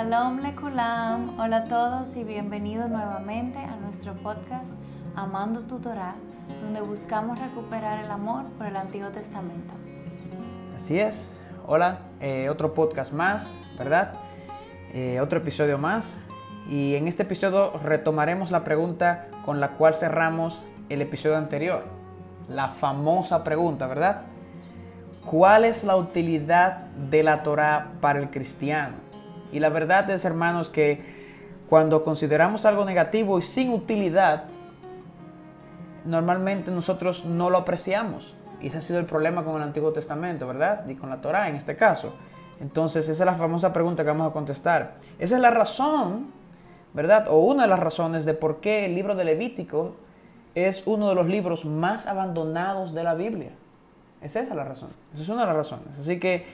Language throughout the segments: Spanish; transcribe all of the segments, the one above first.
Shalom Lekulam, hola a todos y bienvenidos nuevamente a nuestro podcast Amando tu Torah, donde buscamos recuperar el amor por el Antiguo Testamento. Así es, hola, eh, otro podcast más, ¿verdad? Eh, otro episodio más. Y en este episodio retomaremos la pregunta con la cual cerramos el episodio anterior. La famosa pregunta, ¿verdad? ¿Cuál es la utilidad de la Torah para el cristiano? Y la verdad es, hermanos, que cuando consideramos algo negativo y sin utilidad, normalmente nosotros no lo apreciamos. Y ese ha sido el problema con el Antiguo Testamento, ¿verdad? Y con la Torah en este caso. Entonces, esa es la famosa pregunta que vamos a contestar. Esa es la razón, ¿verdad? O una de las razones de por qué el libro de Levítico es uno de los libros más abandonados de la Biblia. Es esa la razón. Esa es una de las razones. Así que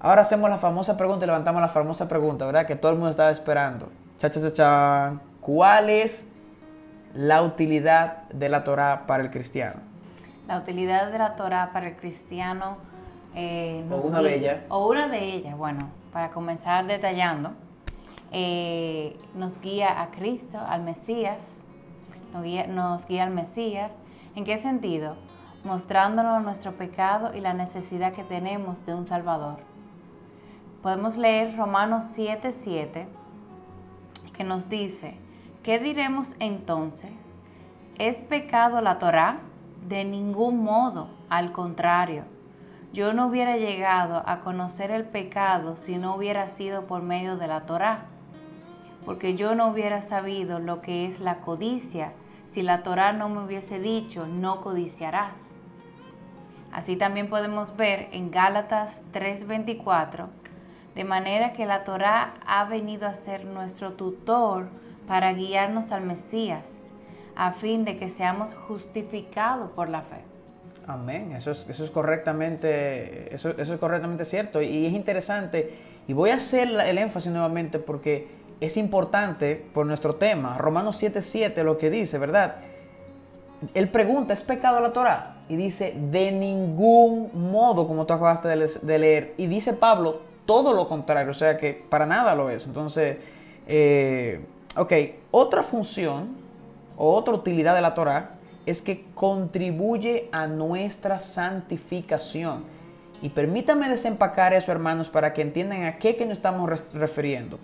ahora hacemos la famosa pregunta y levantamos la famosa pregunta, ¿verdad? Que todo el mundo estaba esperando. Cha, cha, cha, ¿Cuál es la utilidad de la Torah para el cristiano? La utilidad de la Torah para el cristiano. Eh, o una de ellas. O una de ellas. Bueno, para comenzar detallando, eh, nos guía a Cristo, al Mesías. Nos guía, nos guía al Mesías. ¿En qué sentido? mostrándonos nuestro pecado y la necesidad que tenemos de un Salvador. Podemos leer Romanos 7:7 que nos dice, ¿qué diremos entonces? ¿Es pecado la Torá? De ningún modo, al contrario. Yo no hubiera llegado a conocer el pecado si no hubiera sido por medio de la Torá, porque yo no hubiera sabido lo que es la codicia si la Torá no me hubiese dicho, no codiciarás. Así también podemos ver en Gálatas 3:24, de manera que la Torá ha venido a ser nuestro tutor para guiarnos al Mesías, a fin de que seamos justificados por la fe. Amén, eso es, eso es correctamente, eso, eso, es correctamente cierto y es interesante y voy a hacer el énfasis nuevamente porque es importante por nuestro tema. Romanos 7:7 lo que dice, ¿verdad? Él pregunta, ¿es pecado la Torah? Y dice, de ningún modo, como tú acabaste de leer. Y dice Pablo, todo lo contrario, o sea que para nada lo es. Entonces, eh, ok, otra función o otra utilidad de la Torah es que contribuye a nuestra santificación. Y permítame desempacar eso, hermanos, para que entiendan a qué que nos estamos refiriendo.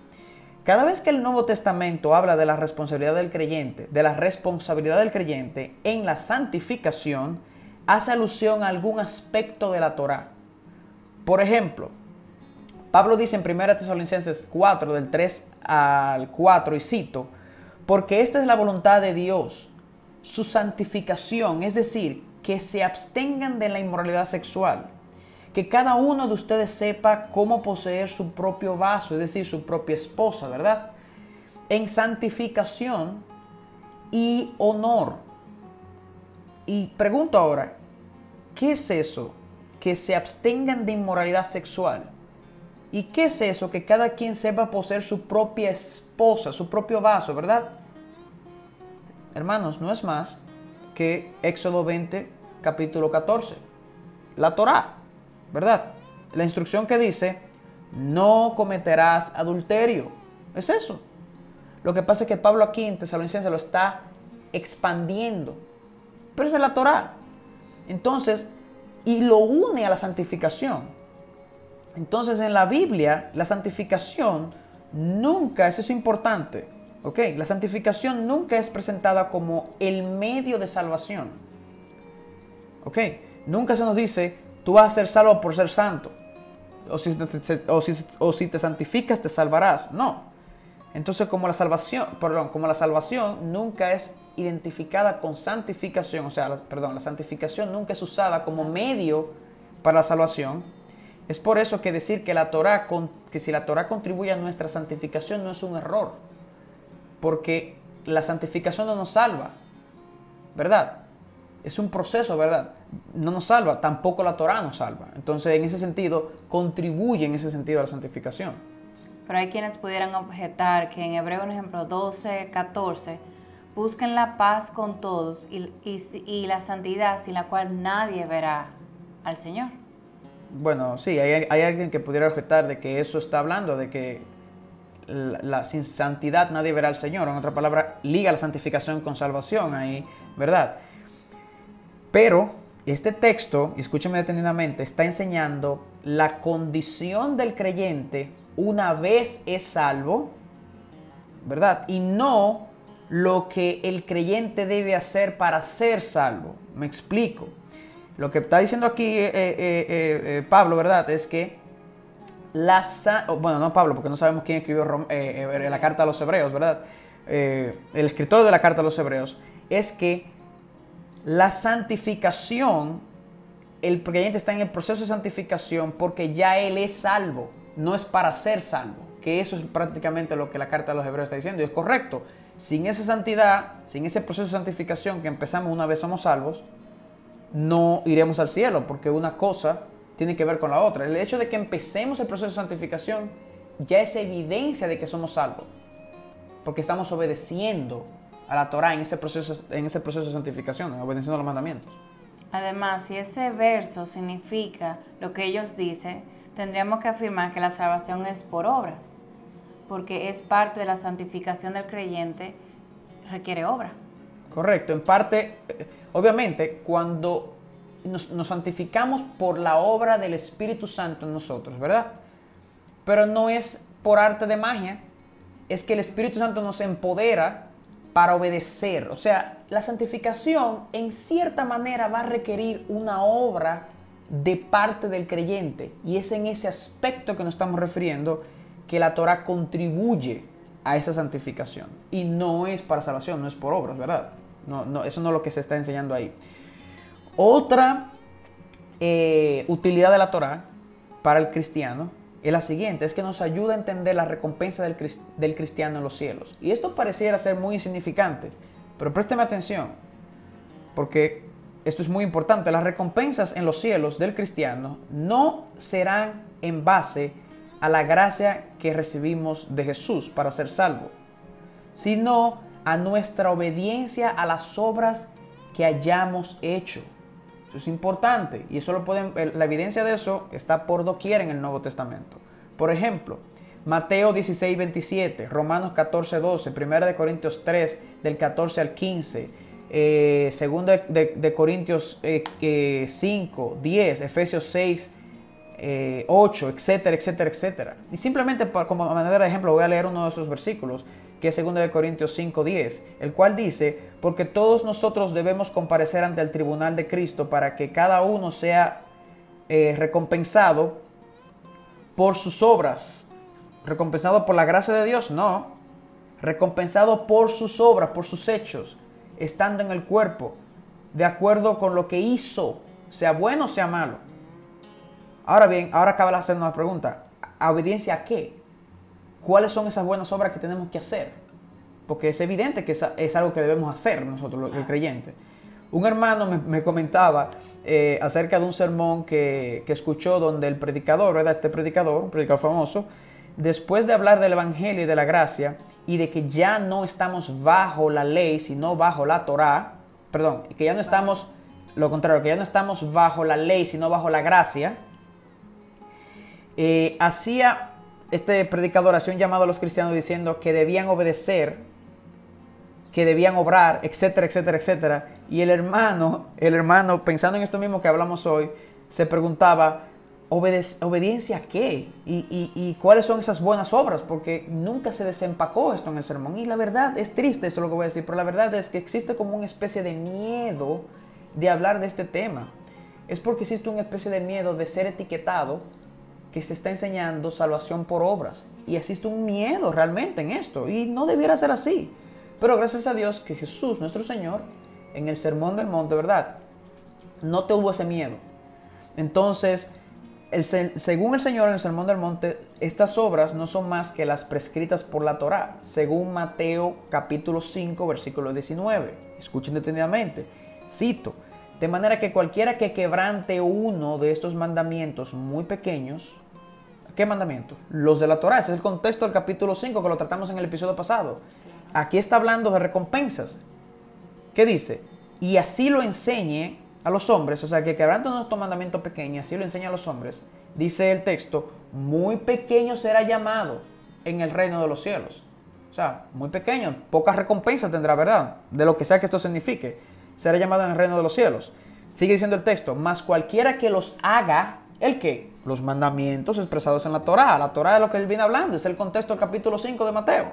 Cada vez que el Nuevo Testamento habla de la responsabilidad del creyente, de la responsabilidad del creyente en la santificación, hace alusión a algún aspecto de la Torah. Por ejemplo, Pablo dice en 1 Tesalonicenses 4, del 3 al 4, y cito, porque esta es la voluntad de Dios, su santificación, es decir, que se abstengan de la inmoralidad sexual que cada uno de ustedes sepa cómo poseer su propio vaso, es decir, su propia esposa, ¿verdad? En santificación y honor. Y pregunto ahora, ¿qué es eso? Que se abstengan de inmoralidad sexual. ¿Y qué es eso? Que cada quien sepa poseer su propia esposa, su propio vaso, ¿verdad? Hermanos, no es más que Éxodo 20, capítulo 14. La Torá. ¿verdad? La instrucción que dice, no cometerás adulterio. Es eso. Lo que pasa es que Pablo aquí en Tesalonicenses lo está expandiendo. Pero es la Torah. Entonces, y lo une a la santificación. Entonces, en la Biblia, la santificación nunca, eso es importante, ¿ok? La santificación nunca es presentada como el medio de salvación. ¿Ok? Nunca se nos dice, tú vas a ser salvo por ser santo. O si, te santificas, te salvarás. No. Entonces, como la salvación, perdón, como la salvación nunca es identificada con santificación, o sea, perdón, la santificación nunca es usada como medio para la salvación, es por eso que decir que la Torah, que si la Torah contribuye a nuestra santificación no es un error, porque la santificación no nos salva, ¿verdad? Es un proceso, ¿verdad? No nos salva, tampoco la Torah nos salva. Entonces, en ese sentido, contribuye en ese sentido a la santificación. Pero hay quienes pudieran objetar que en Hebreo, por ejemplo, 12, 14, busquen la paz con todos y, y, la santidad sin la cual nadie verá al Señor. Bueno, sí, hay, alguien que pudiera objetar de que eso está hablando, de que la, sin santidad nadie verá al Señor. En otra palabra, liga la santificación con salvación ahí, ¿verdad? Pero este texto, y escúcheme detenidamente, está enseñando la condición del creyente una vez es salvo, ¿verdad? Y no lo que el creyente debe hacer para ser salvo. Me explico. Lo que está diciendo aquí eh, eh, eh, Pablo, ¿verdad? Es que la... Bueno, no Pablo, porque no sabemos quién escribió la carta a los hebreos, ¿verdad? el escritor de la carta a los hebreos, es que la santificación, el creyente está en el proceso de santificación porque ya él es salvo, no es para ser salvo, que eso es prácticamente lo que la carta a los hebreos está diciendo y es correcto. Sin esa santidad, sin ese proceso de santificación que empezamos una vez somos salvos, no iremos al cielo, porque una cosa tiene que ver con la otra. El hecho de que empecemos el proceso de santificación ya es evidencia de que somos salvos, porque estamos obedeciendo a la Torah en ese proceso, en ese proceso de santificación, obedeciendo a los mandamientos. Además, si ese verso significa lo que ellos dicen, tendríamos que afirmar que la salvación es por obras porque es parte de la santificación del creyente, requiere obra. Correcto, en parte, obviamente, cuando nos, santificamos por la obra del Espíritu Santo en nosotros, ¿verdad? Pero no es por arte de magia, es que el Espíritu Santo nos empodera para obedecer. O sea, la santificación en cierta manera va a requerir una obra de parte del creyente. Y es en ese aspecto que nos estamos refiriendo que la Torah contribuye a esa santificación. Y no es para salvación, no es por obras, ¿verdad? No, no, eso no es lo que se está enseñando ahí. Otra eh, utilidad de la Torah para el cristiano es la siguiente, es que nos ayuda a entender la recompensa del, del cristiano en los cielos. Y esto pareciera ser muy insignificante, pero présteme atención, porque esto es muy importante. Las recompensas en los cielos del cristiano no serán en base a la gracia que recibimos de Jesús para ser salvo, sino a nuestra obediencia a las obras que hayamos hecho. Eso es importante y eso lo pueden, la evidencia de eso está por doquier en el Nuevo Testamento. Por ejemplo, Mateo 16, 27, Romanos 14, 12, 1 de Corintios 3, del 14 al 15, eh, 2 de, Corintios 5, 10, Efesios 6, 8, eh, etcétera, etcétera, etcétera. Y simplemente como manera de ejemplo voy a leer uno de esos versículos, que es 2 de Corintios 5, 10, el cual dice, porque todos nosotros debemos comparecer ante el tribunal de Cristo para que cada uno sea eh, recompensado por sus obras. ¿Recompensado por la gracia de Dios? No. Recompensado por sus obras, por sus hechos, estando en el cuerpo, de acuerdo con lo que hizo, sea bueno o sea malo. Ahora bien, ahora acaba de hacer una pregunta. ¿A obediencia a qué? ¿Cuáles son esas buenas obras que tenemos que hacer? Porque es evidente que es, algo que debemos hacer nosotros, el creyente. Un hermano me, comentaba eh, acerca de un sermón que, escuchó donde el predicador, ¿verdad? Este predicador, un predicador famoso, después de hablar del Evangelio y de la gracia y de que ya no estamos bajo la ley, sino bajo la Torah, perdón, que ya no estamos, lo contrario, que ya no estamos bajo la ley, sino bajo la gracia, eh, hacía este predicador hacía un llamado a los cristianos diciendo que debían obedecer, que debían obrar, etcétera, etcétera, etcétera. Y el hermano, el hermano, pensando en esto mismo que hablamos hoy, se preguntaba, ¿obediencia qué? ¿Y, y, cuáles son esas buenas obras? Porque nunca se desempacó esto en el sermón. Y la verdad, es triste eso lo que voy a decir, pero la verdad es que existe como una especie de miedo de hablar de este tema. Es porque existe una especie de miedo de ser etiquetado que se está enseñando salvación por obras. Y existe un miedo realmente en esto. Y no debiera ser así. Pero gracias a Dios que Jesús, nuestro Señor, en el Sermón del Monte, ¿verdad? No tuvo ese miedo. Entonces, el, según el Señor en el Sermón del Monte, estas obras no son más que las prescritas por la Torá, según Mateo capítulo 5, versículo 19. Escuchen detenidamente. Cito, de manera que cualquiera que quebrante uno de estos mandamientos muy pequeños, ¿Qué mandamiento? Los de la Torah. Ese es el contexto del capítulo 5 que lo tratamos en el episodio pasado. Aquí está hablando de recompensas. ¿Qué dice? Y así lo enseñe a los hombres, o sea, que quebrante nuestro mandamiento pequeño, así lo enseña a los hombres. Dice el texto, muy pequeño será llamado. en el reino de los cielos. O sea, muy pequeño, poca recompensa tendrá, ¿verdad? De lo que sea que esto signifique. Será llamado en el reino de los cielos. Sigue diciendo el texto, más cualquiera que los haga, ¿el qué? Los mandamientos expresados en la Torá. La Torá es lo que él viene hablando, es el contexto del capítulo 5 de Mateo.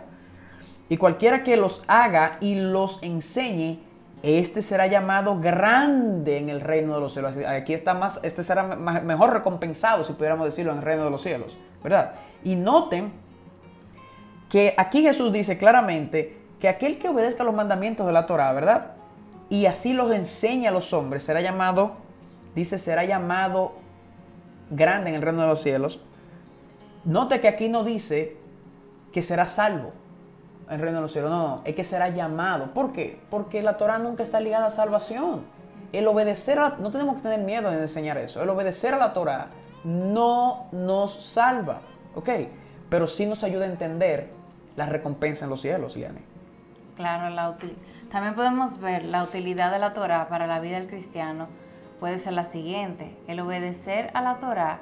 Y cualquiera que los haga y los enseñe, este será llamado grande en el reino de los cielos. Aquí está más, este será mejor recompensado, si pudiéramos decirlo, en el reino de los cielos, ¿verdad? Y noten que aquí Jesús dice claramente que aquel que obedezca los mandamientos de la Torá, ¿verdad? y así los enseña a los hombres, será llamado, dice, será llamado grande en el reino de los cielos. Note que aquí no dice que será salvo en el reino de los cielos, no, no, es que será llamado. ¿Por qué? Porque la Torah nunca está ligada a salvación. El obedecer a, no tenemos que tener miedo en enseñar eso, el obedecer a la Torah no nos salva, ¿ok? Pero sí nos ayuda a entender la recompensa en los cielos, Liane. Claro, la también podemos ver la utilidad de la Torah para la vida del cristiano. Puede ser la siguiente. El obedecer a la Torah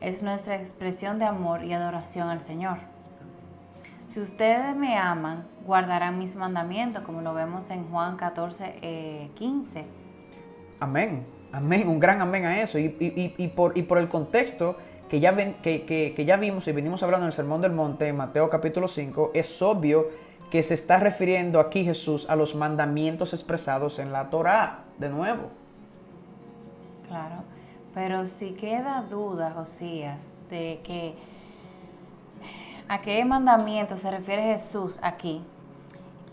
es nuestra expresión de amor y adoración al Señor. Si ustedes me aman, guardarán mis mandamientos, como lo vemos en Juan 14, 15. Eh, amén, amén, un gran amén a eso. Y, por, por, el contexto que ya, ven, que, que ya vimos y venimos hablando en el Sermón del Monte, en Mateo capítulo 5, es obvio que se está refiriendo aquí Jesús a los mandamientos expresados en la Torá, de nuevo. Claro, pero si queda duda, Josías, de que a qué mandamiento se refiere Jesús aquí,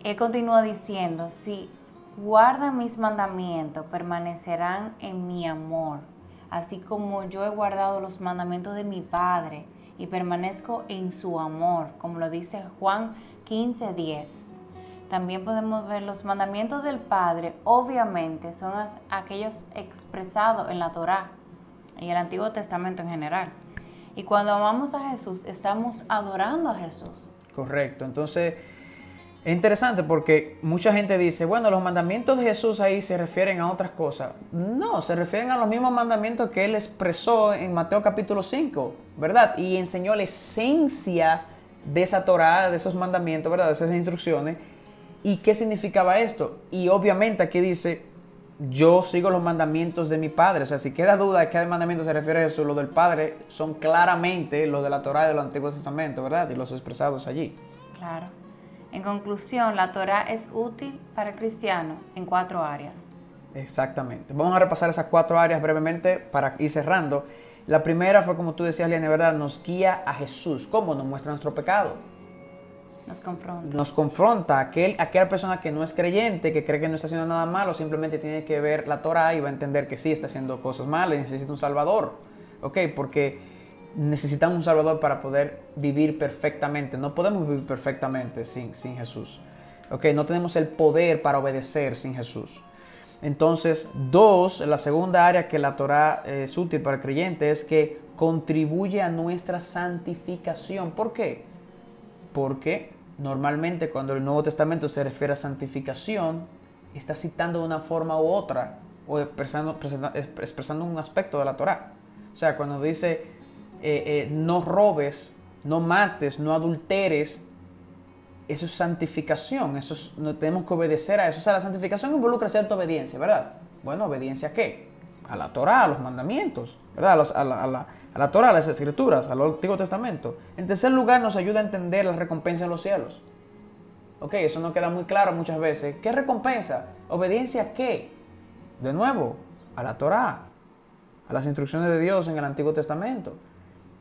él continúa diciendo, si guardan mis mandamientos, permanecerán en mi amor, así como yo he guardado los mandamientos de mi Padre y permanezco en su amor, como lo dice Juan 15:10. También podemos ver los mandamientos del Padre, obviamente, son aquellos expresados en la Torá y el Antiguo Testamento en general. Y cuando amamos a Jesús, estamos adorando a Jesús. Correcto. Entonces, es interesante porque mucha gente dice, bueno, los mandamientos de Jesús ahí se refieren a otras cosas. No, se refieren a los mismos mandamientos que él expresó en Mateo capítulo 5, ¿verdad? Y enseñó la esencia de esa Torah, de esos mandamientos, ¿verdad? De esas instrucciones. ¿Y qué significaba esto? Y obviamente aquí dice, yo sigo los mandamientos de mi Padre. O sea, si queda duda de qué mandamiento se refiere a eso, lo del Padre son claramente los de la Torah del Antiguo Testamento, ¿verdad? Y los expresados allí. Claro. En conclusión, la Torah es útil para el cristiano en cuatro áreas. Exactamente. Vamos a repasar esas cuatro áreas brevemente para ir cerrando. La primera fue, como tú decías, Liane, ¿verdad? Nos guía a Jesús. ¿Cómo? Nos muestra nuestro pecado. Nos confronta. Nos aquella persona que no es creyente, que cree que no está haciendo nada malo, simplemente tiene que ver la Torah y va a entender que sí está haciendo cosas malas necesita un Salvador. ¿Ok? Porque necesitamos un Salvador para poder vivir perfectamente. No podemos vivir perfectamente sin, sin Jesús. ¿Ok? No tenemos el poder para obedecer sin Jesús. Entonces, dos, la segunda área que la Torah es útil para el creyente es que contribuye a nuestra santificación. ¿Por qué? Porque normalmente cuando el Nuevo Testamento se refiere a santificación, está citando de una forma u otra o expresando, expresando un aspecto de la Torah. O sea, cuando dice eh, eh, no robes, no mates, no adulteres, eso es santificación, eso no tenemos que obedecer a eso. O sea, la santificación involucra cierta obediencia, ¿verdad? Bueno, ¿obediencia a qué? A la Torah, a los mandamientos, ¿verdad? A, la, a, la, a la Torah, a las escrituras, al Antiguo Testamento. En tercer lugar, nos ayuda a entender la recompensa en los cielos. Ok, eso no queda muy claro muchas veces. ¿Qué recompensa? ¿Obediencia a qué? De nuevo, a la Torah, a las instrucciones de Dios en el Antiguo Testamento.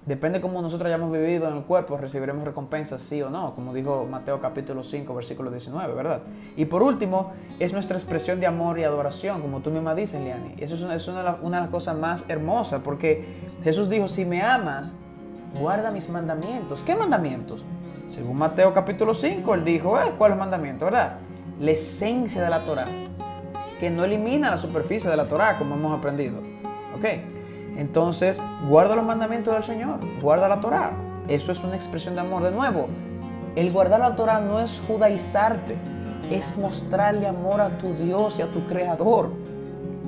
Depende cómo nosotros hayamos vivido en el cuerpo, recibiremos recompensas sí o no, como dijo Mateo capítulo 5, versículo 19, ¿verdad? Y por último, es nuestra expresión de amor y adoración, como tú misma dices, Liani. Eso es, una, de las cosas más hermosas, porque Jesús dijo, si me amas, guarda mis mandamientos. ¿Qué mandamientos? Según Mateo capítulo 5, él dijo, eh, ¿cuál es el mandamiento, verdad? La esencia de la Torah, que no elimina la superficie de la Torah, como hemos aprendido. ¿Ok? Entonces, guarda los mandamientos del Señor, guarda la Torah. Eso es una expresión de amor. De nuevo, el guardar la Torah no es judaizarte, es mostrarle amor a tu Dios y a tu Creador.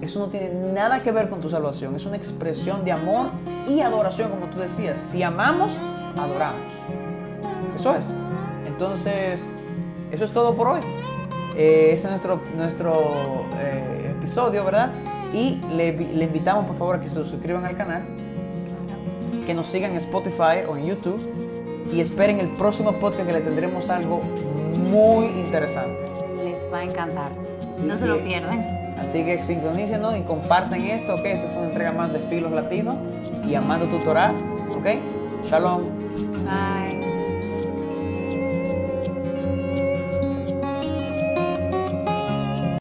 Eso no tiene nada que ver con tu salvación, es una expresión de amor y adoración, como tú decías. Si amamos, adoramos. Eso es. Entonces, eso es todo por hoy. Eh, ese es nuestro, nuestro eh, episodio, ¿verdad? Y le, le invitamos por favor a que se suscriban al canal, que nos sigan en Spotify o en YouTube y esperen el próximo podcast que le tendremos algo muy interesante. Les va a encantar. no se lo pierdan. Así que sincronícenos y compartan esto, ¿ok? Esa fue una entrega más de Filos Latinos y Amando Tutorá, ¿ok? Shalom.